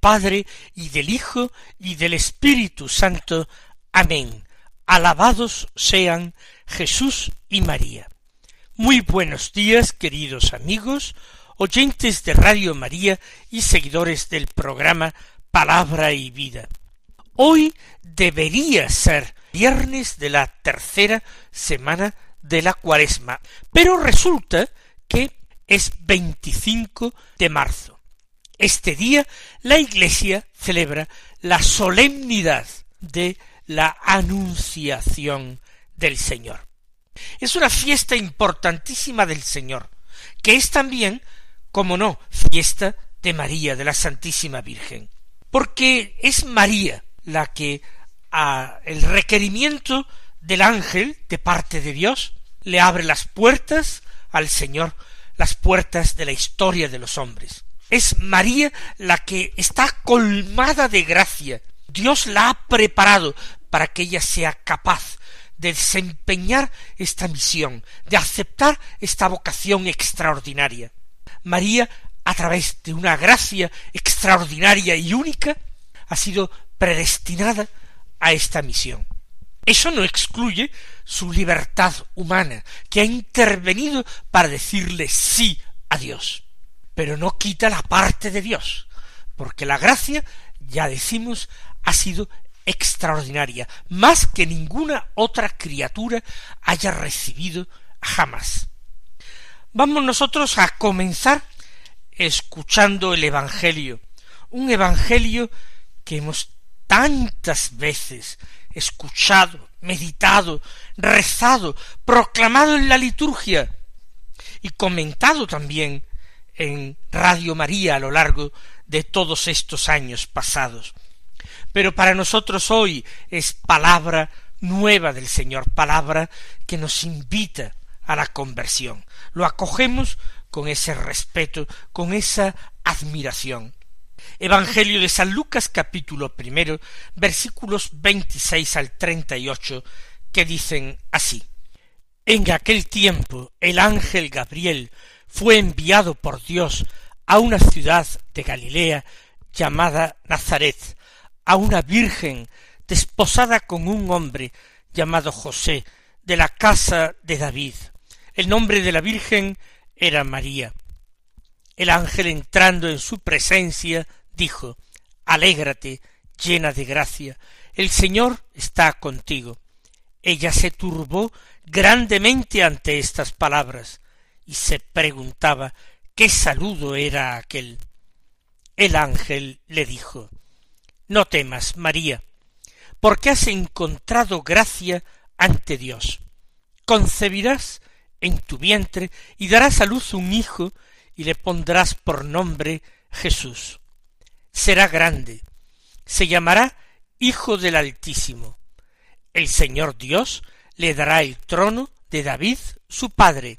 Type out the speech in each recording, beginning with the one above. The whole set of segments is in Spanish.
Padre y del Hijo y del Espíritu Santo. Amén. Alabados sean Jesús y María. Muy buenos días, queridos amigos, oyentes de Radio María y seguidores del programa Palabra y Vida. Hoy debería ser viernes de la tercera semana de la cuaresma, pero resulta que es 25 de marzo. Este día la Iglesia celebra la solemnidad de la Anunciación del Señor. Es una fiesta importantísima del Señor, que es también, como no, fiesta de María, de la Santísima Virgen, porque es María la que a el requerimiento del ángel de parte de Dios le abre las puertas al Señor, las puertas de la historia de los hombres. Es María la que está colmada de gracia. Dios la ha preparado para que ella sea capaz de desempeñar esta misión, de aceptar esta vocación extraordinaria. María, a través de una gracia extraordinaria y única, ha sido predestinada a esta misión. Eso no excluye su libertad humana, que ha intervenido para decirle sí a Dios pero no quita la parte de Dios, porque la gracia, ya decimos, ha sido extraordinaria, más que ninguna otra criatura haya recibido jamás. Vamos nosotros a comenzar escuchando el Evangelio, un Evangelio que hemos tantas veces escuchado, meditado, rezado, proclamado en la liturgia y comentado también en Radio María a lo largo de todos estos años pasados. Pero para nosotros hoy es palabra nueva del Señor, palabra que nos invita a la conversión. Lo acogemos con ese respeto, con esa admiración. Evangelio de San Lucas capítulo primero, versículos veintiséis al treinta y ocho, que dicen así. En aquel tiempo el ángel Gabriel fue enviado por Dios a una ciudad de Galilea llamada Nazaret, a una virgen desposada con un hombre llamado José, de la casa de David. El nombre de la virgen era María. El ángel entrando en su presencia dijo Alégrate, llena de gracia, el Señor está contigo. Ella se turbó grandemente ante estas palabras, y se preguntaba qué saludo era aquel. El ángel le dijo No temas, María, porque has encontrado gracia ante Dios. Concebirás en tu vientre y darás a luz un hijo y le pondrás por nombre Jesús. Será grande, se llamará Hijo del Altísimo. El Señor Dios le dará el trono de David su padre,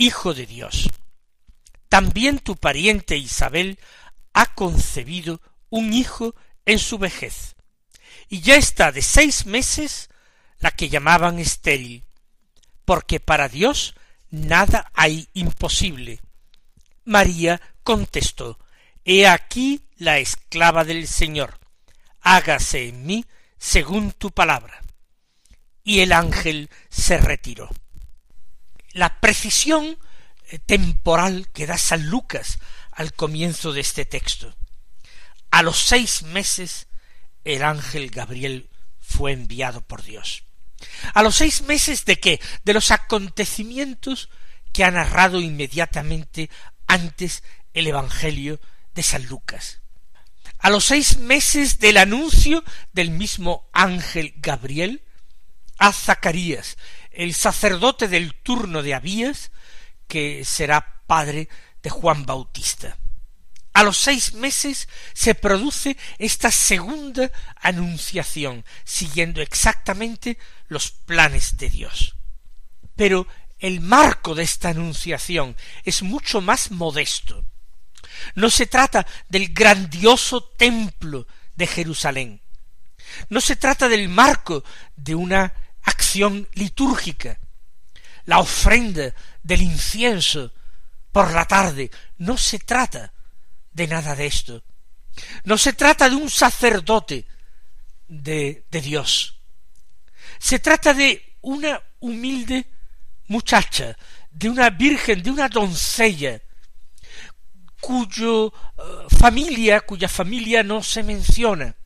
Hijo de Dios. También tu pariente Isabel ha concebido un hijo en su vejez, y ya está de seis meses la que llamaban estéril, porque para Dios nada hay imposible. María contestó, He aquí la esclava del Señor, hágase en mí según tu palabra. Y el ángel se retiró la precisión eh, temporal que da San Lucas al comienzo de este texto. A los seis meses el ángel Gabriel fue enviado por Dios. A los seis meses de qué? De los acontecimientos que ha narrado inmediatamente antes el Evangelio de San Lucas. A los seis meses del anuncio del mismo ángel Gabriel a Zacarías, el sacerdote del turno de Abías, que será padre de Juan Bautista. A los seis meses se produce esta segunda anunciación, siguiendo exactamente los planes de Dios. Pero el marco de esta anunciación es mucho más modesto. No se trata del grandioso templo de Jerusalén. No se trata del marco de una acción litúrgica. La ofrenda del incienso por la tarde. No se trata de nada de esto. No se trata de un sacerdote de, de Dios. Se trata de una humilde muchacha, de una virgen, de una doncella, cuyo eh, familia, cuya familia no se menciona,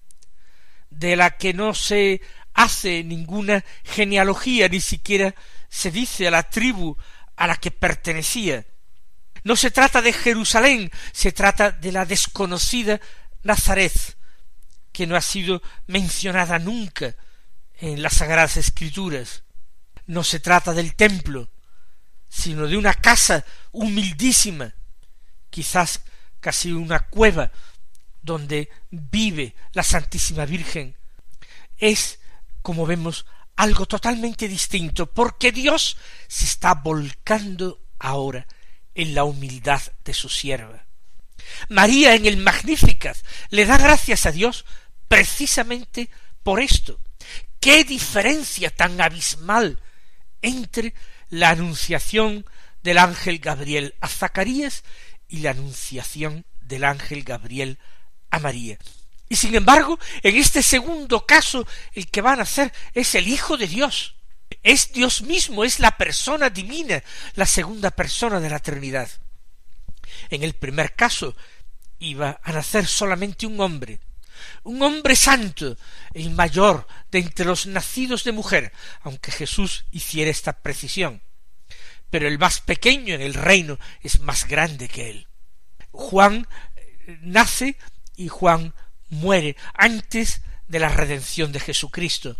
de la que no se hace ninguna genealogía, ni siquiera se dice a la tribu a la que pertenecía. No se trata de Jerusalén, se trata de la desconocida Nazaret, que no ha sido mencionada nunca en las Sagradas Escrituras. No se trata del templo, sino de una casa humildísima, quizás casi una cueva donde vive la Santísima Virgen, es, como vemos, algo totalmente distinto, porque Dios se está volcando ahora en la humildad de su sierva. María en el Magnificat le da gracias a Dios precisamente por esto. Qué diferencia tan abismal entre la anunciación del ángel Gabriel a Zacarías y la anunciación del ángel Gabriel a María. Y sin embargo, en este segundo caso, el que van a nacer es el Hijo de Dios. Es Dios mismo, es la persona divina, la segunda persona de la Trinidad. En el primer caso iba a nacer solamente un hombre, un hombre santo, el mayor de entre los nacidos de mujer, aunque Jesús hiciera esta precisión pero el más pequeño en el reino es más grande que él. Juan eh, nace y Juan muere antes de la redención de Jesucristo.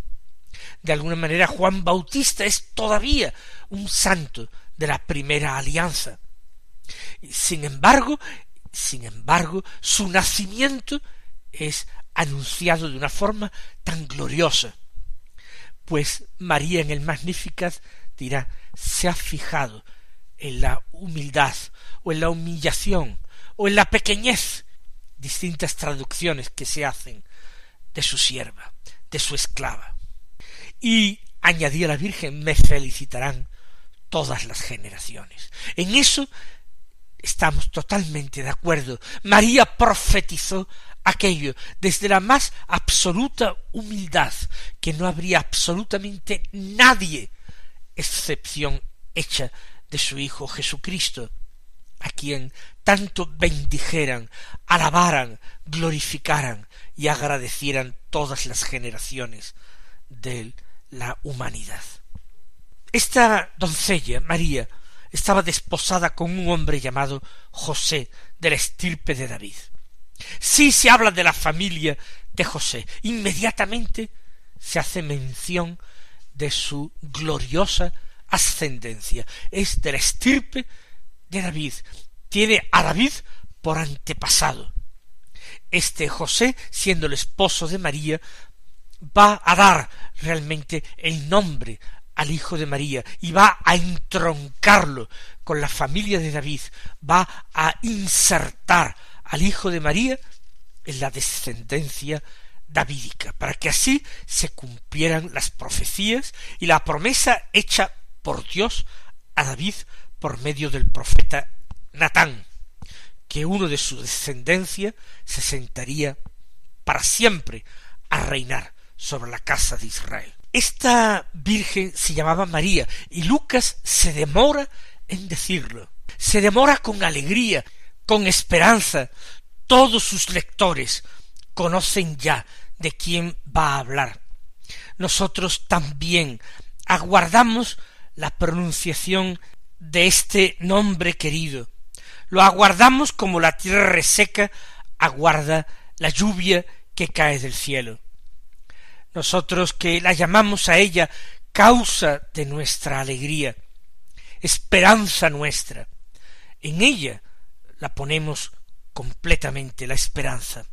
De alguna manera Juan Bautista es todavía un santo de la primera alianza. Sin embargo, sin embargo, su nacimiento es anunciado de una forma tan gloriosa. Pues María en el Magnificat dirá se ha fijado en la humildad o en la humillación o en la pequeñez distintas traducciones que se hacen de su sierva, de su esclava. Y añadía la Virgen, me felicitarán todas las generaciones. En eso estamos totalmente de acuerdo. María profetizó aquello desde la más absoluta humildad, que no habría absolutamente nadie excepción hecha de su Hijo Jesucristo, a quien tanto bendijeran, alabaran, glorificaran y agradecieran todas las generaciones de la humanidad. Esta doncella, María, estaba desposada con un hombre llamado José, de la estirpe de David. Si se habla de la familia de José, inmediatamente se hace mención de su gloriosa ascendencia. Es de la estirpe de David. Tiene a David por antepasado. Este José, siendo el esposo de María, va a dar realmente el nombre al hijo de María y va a entroncarlo con la familia de David, va a insertar al hijo de María en la descendencia davídica, para que así se cumplieran las profecías y la promesa hecha por Dios a David por medio del profeta Natán, que uno de su descendencia se sentaría para siempre a reinar sobre la casa de Israel. Esta virgen se llamaba María y Lucas se demora en decirlo. Se demora con alegría, con esperanza. Todos sus lectores conocen ya de quién va a hablar. nosotros también aguardamos la pronunciación de este nombre querido. Lo aguardamos como la tierra reseca aguarda la lluvia que cae del cielo. Nosotros que la llamamos a ella causa de nuestra alegría, esperanza nuestra, en ella la ponemos completamente la esperanza.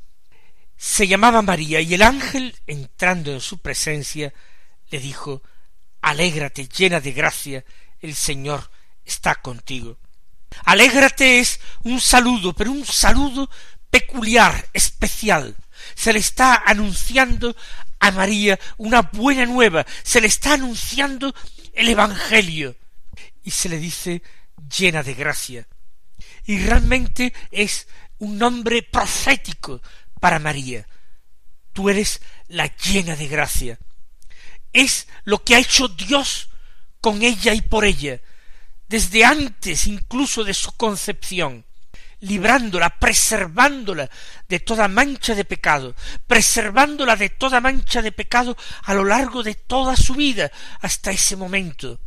Se llamaba María y el ángel, entrando en su presencia, le dijo Alégrate llena de gracia, el Señor está contigo. Alégrate es un saludo, pero un saludo peculiar, especial. Se le está anunciando a María una buena nueva, se le está anunciando el Evangelio, y se le dice llena de gracia. Y realmente es un nombre profético para María. Tú eres la llena de gracia. Es lo que ha hecho Dios con ella y por ella, desde antes incluso de su concepción, librándola, preservándola de toda mancha de pecado, preservándola de toda mancha de pecado a lo largo de toda su vida hasta ese momento,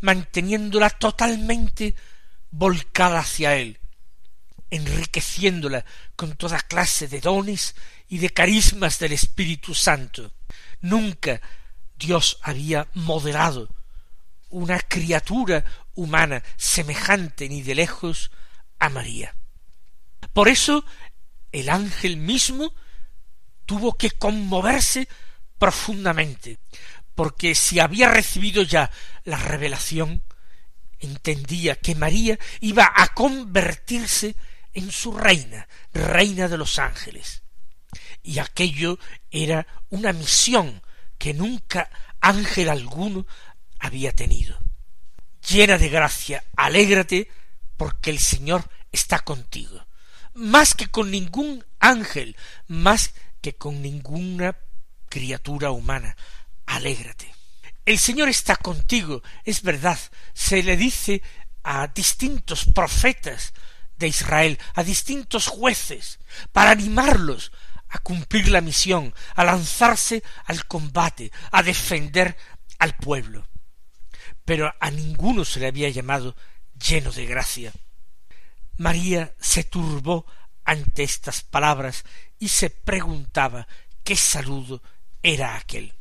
manteniéndola totalmente volcada hacia Él, enriqueciéndola con toda clase de dones y de carismas del Espíritu Santo. Nunca Dios había modelado una criatura humana semejante ni de lejos a María. Por eso el ángel mismo tuvo que conmoverse profundamente, porque si había recibido ya la revelación, entendía que María iba a convertirse en su reina, reina de los ángeles. Y aquello era una misión que nunca ángel alguno había tenido. Llena de gracia, alégrate, porque el Señor está contigo. Más que con ningún ángel, más que con ninguna criatura humana. Alégrate. El Señor está contigo, es verdad. Se le dice a distintos profetas de Israel, a distintos jueces, para animarlos a cumplir la misión, a lanzarse al combate, a defender al pueblo. Pero a ninguno se le había llamado lleno de gracia. María se turbó ante estas palabras y se preguntaba qué saludo era aquel.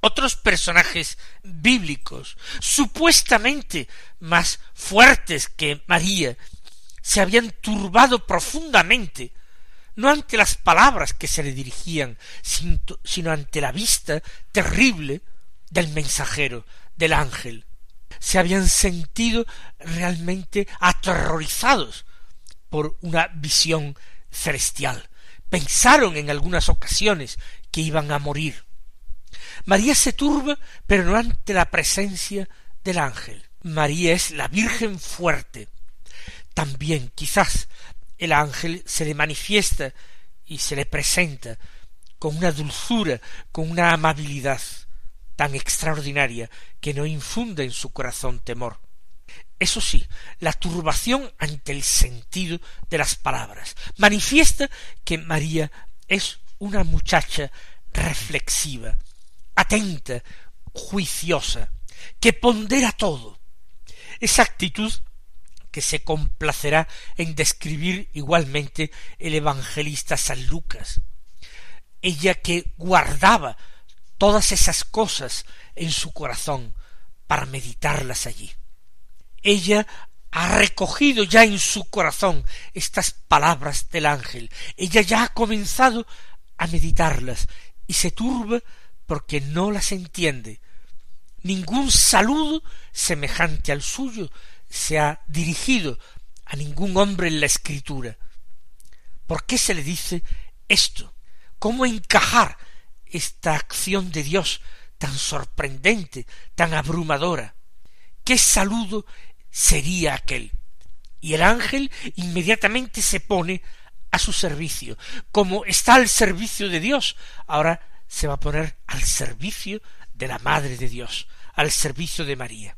Otros personajes bíblicos, supuestamente más fuertes que María, se habían turbado profundamente, no ante las palabras que se le dirigían, sino ante la vista terrible del mensajero, del ángel se habían sentido realmente aterrorizados por una visión celestial. Pensaron en algunas ocasiones que iban a morir. María se turba, pero no ante la presencia del ángel. María es la Virgen fuerte. También quizás el ángel se le manifiesta y se le presenta con una dulzura, con una amabilidad tan extraordinaria que no infunde en su corazón temor. Eso sí, la turbación ante el sentido de las palabras manifiesta que María es una muchacha reflexiva, atenta, juiciosa, que pondera todo. Esa actitud que se complacerá en describir igualmente el evangelista San Lucas. Ella que guardaba todas esas cosas en su corazón para meditarlas allí. Ella ha recogido ya en su corazón estas palabras del ángel. Ella ya ha comenzado a meditarlas y se turba porque no las entiende. Ningún saludo semejante al suyo se ha dirigido a ningún hombre en la escritura. ¿Por qué se le dice esto? ¿Cómo encajar esta acción de Dios tan sorprendente, tan abrumadora. ¿Qué saludo sería aquel? Y el ángel inmediatamente se pone a su servicio. Como está al servicio de Dios, ahora se va a poner al servicio de la Madre de Dios, al servicio de María.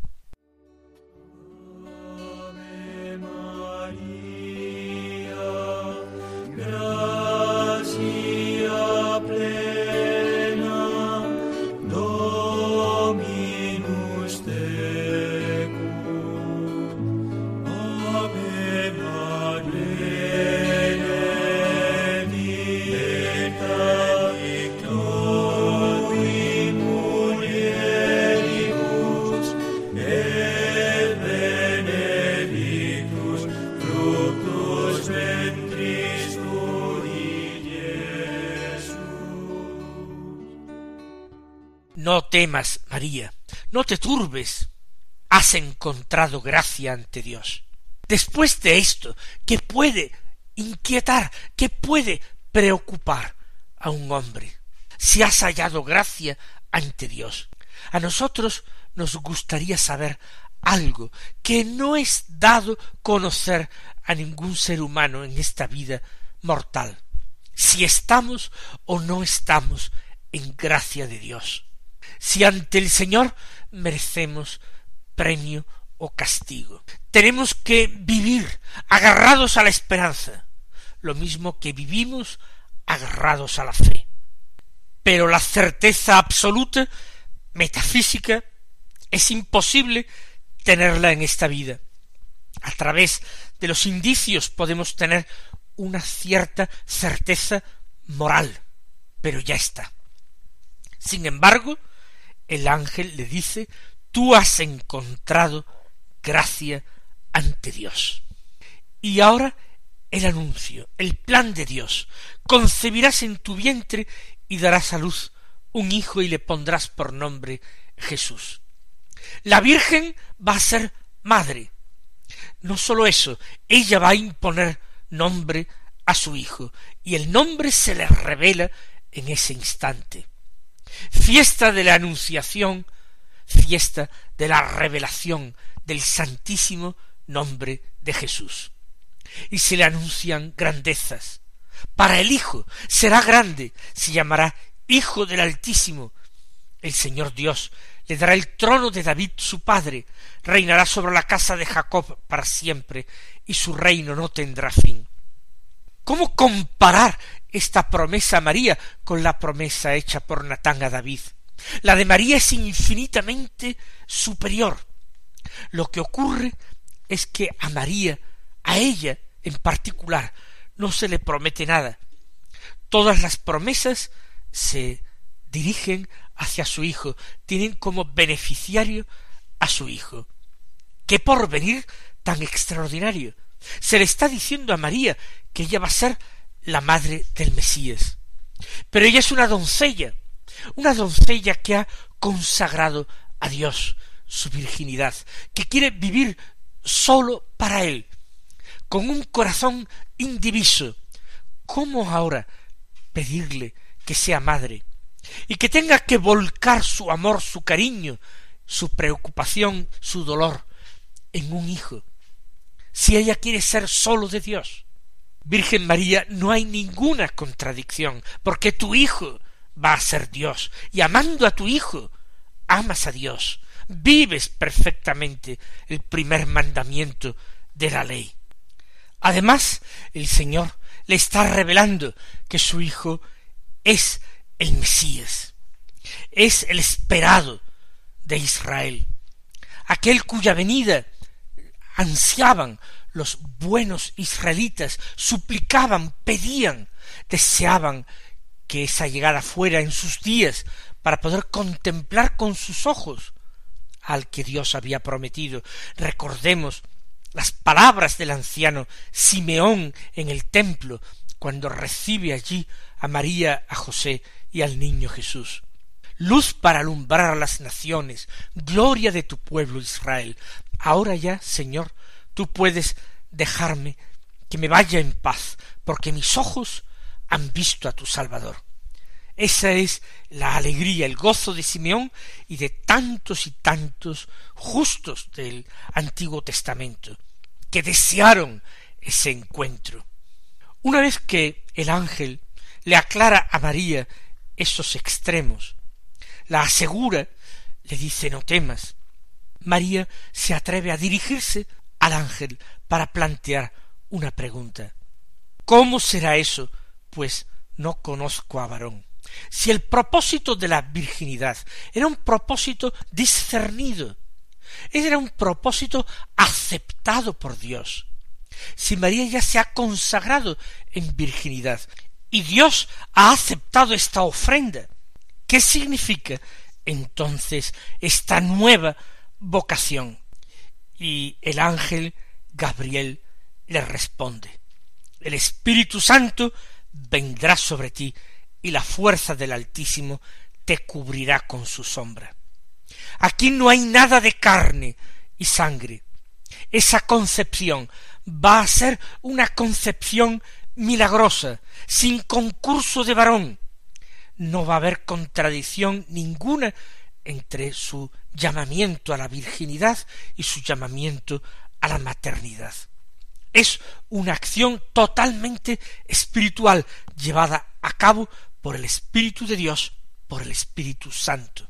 Temas, María, no te turbes, has encontrado gracia ante Dios. Después de esto, ¿qué puede inquietar, qué puede preocupar a un hombre? Si has hallado gracia ante Dios. A nosotros nos gustaría saber algo que no es dado conocer a ningún ser humano en esta vida mortal, si estamos o no estamos en gracia de Dios, si ante el Señor merecemos premio o castigo. Tenemos que vivir agarrados a la esperanza, lo mismo que vivimos agarrados a la fe. Pero la certeza absoluta, metafísica, es imposible tenerla en esta vida. A través de los indicios podemos tener una cierta certeza moral, pero ya está. Sin embargo, el ángel le dice tú has encontrado gracia ante Dios. Y ahora el anuncio, el plan de Dios. Concebirás en tu vientre y darás a luz un hijo y le pondrás por nombre Jesús. La Virgen va a ser madre. No sólo eso, ella va a imponer nombre a su hijo, y el nombre se le revela en ese instante. Fiesta de la Anunciación fiesta de la revelación del santísimo nombre de Jesús. Y se le anuncian grandezas. Para el Hijo será grande, se llamará Hijo del Altísimo. El Señor Dios le dará el trono de David su padre, reinará sobre la casa de Jacob para siempre, y su reino no tendrá fin. ¿Cómo comparar esta promesa a María con la promesa hecha por Natán a David? La de María es infinitamente superior. Lo que ocurre es que a María, a ella en particular, no se le promete nada. Todas las promesas se dirigen hacia su hijo, tienen como beneficiario a su hijo. ¿Qué porvenir tan extraordinario? Se le está diciendo a María que ella va a ser la madre del Mesías. Pero ella es una doncella, una doncella que ha consagrado a Dios su virginidad, que quiere vivir solo para Él, con un corazón indiviso. ¿Cómo ahora pedirle que sea madre y que tenga que volcar su amor, su cariño, su preocupación, su dolor en un hijo, si ella quiere ser solo de Dios? Virgen María, no hay ninguna contradicción, porque tu hijo va a ser Dios, y amando a tu Hijo, amas a Dios, vives perfectamente el primer mandamiento de la ley. Además, el Señor le está revelando que su Hijo es el Mesías, es el esperado de Israel, aquel cuya venida ansiaban los buenos israelitas, suplicaban, pedían, deseaban que esa llegada fuera en sus días para poder contemplar con sus ojos al que Dios había prometido. Recordemos las palabras del anciano Simeón en el templo cuando recibe allí a María, a José y al niño Jesús. Luz para alumbrar a las naciones, gloria de tu pueblo Israel. Ahora ya, Señor, tú puedes dejarme que me vaya en paz, porque mis ojos han visto a tu Salvador. Esa es la alegría, el gozo de Simeón y de tantos y tantos justos del Antiguo Testamento, que desearon ese encuentro. Una vez que el ángel le aclara a María esos extremos, la asegura, le dice no temas. María se atreve a dirigirse al ángel para plantear una pregunta. ¿Cómo será eso pues no conozco a varón. Si el propósito de la virginidad era un propósito discernido, era un propósito aceptado por Dios, si María ya se ha consagrado en virginidad y Dios ha aceptado esta ofrenda, ¿qué significa entonces esta nueva vocación? Y el ángel Gabriel le responde, el Espíritu Santo vendrá sobre ti y la fuerza del Altísimo te cubrirá con su sombra. Aquí no hay nada de carne y sangre. Esa concepción va a ser una concepción milagrosa, sin concurso de varón. No va a haber contradicción ninguna entre su llamamiento a la virginidad y su llamamiento a la maternidad. Es una acción totalmente espiritual llevada a cabo por el Espíritu de Dios, por el Espíritu Santo.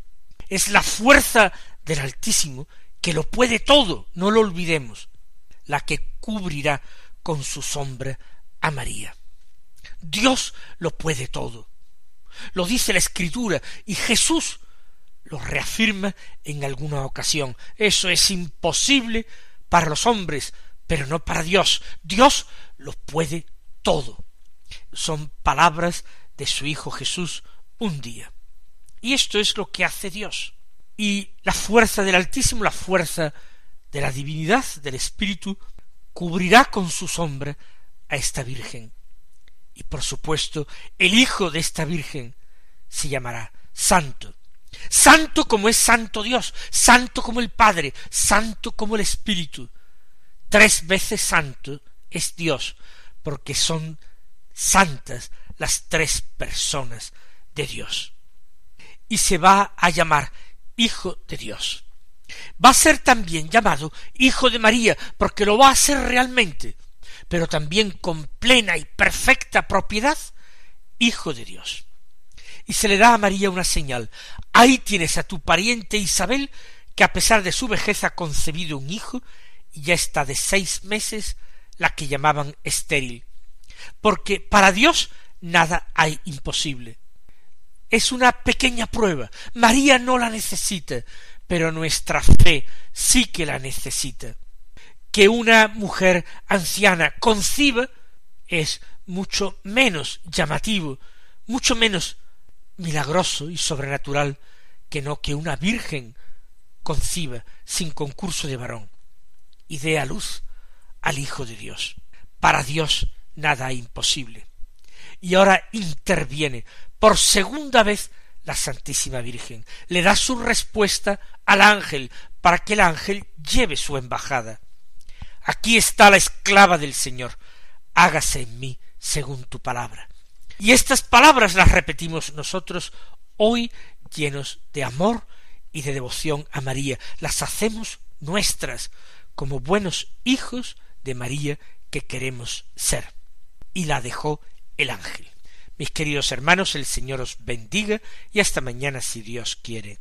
Es la fuerza del Altísimo que lo puede todo, no lo olvidemos, la que cubrirá con su sombra a María. Dios lo puede todo. Lo dice la Escritura y Jesús lo reafirma en alguna ocasión. Eso es imposible para los hombres, pero no para Dios. Dios lo puede todo. Son palabras de su Hijo Jesús un día. Y esto es lo que hace Dios. Y la fuerza del Altísimo, la fuerza de la divinidad, del Espíritu, cubrirá con su sombra a esta Virgen. Y por supuesto, el Hijo de esta Virgen se llamará Santo. Santo como es Santo Dios, Santo como el Padre, Santo como el Espíritu. Tres veces Santo es Dios, porque son santas las tres personas de Dios. Y se va a llamar Hijo de Dios. Va a ser también llamado Hijo de María, porque lo va a ser realmente, pero también con plena y perfecta propiedad, Hijo de Dios. Y se le da a María una señal. Ahí tienes a tu pariente Isabel, que a pesar de su vejez ha concebido un hijo, y ya está de seis meses la que llamaban estéril. Porque para Dios nada hay imposible. Es una pequeña prueba. María no la necesita, pero nuestra fe sí que la necesita. Que una mujer anciana conciba es mucho menos llamativo, mucho menos milagroso y sobrenatural que no que una virgen conciba sin concurso de varón y dé a luz al Hijo de Dios. Para Dios nada imposible. Y ahora interviene por segunda vez la Santísima Virgen. Le da su respuesta al ángel para que el ángel lleve su embajada. Aquí está la esclava del Señor. Hágase en mí según tu palabra. Y estas palabras las repetimos nosotros hoy llenos de amor y de devoción a María. Las hacemos nuestras como buenos hijos de María que queremos ser. Y la dejó el ángel. Mis queridos hermanos, el Señor os bendiga y hasta mañana si Dios quiere.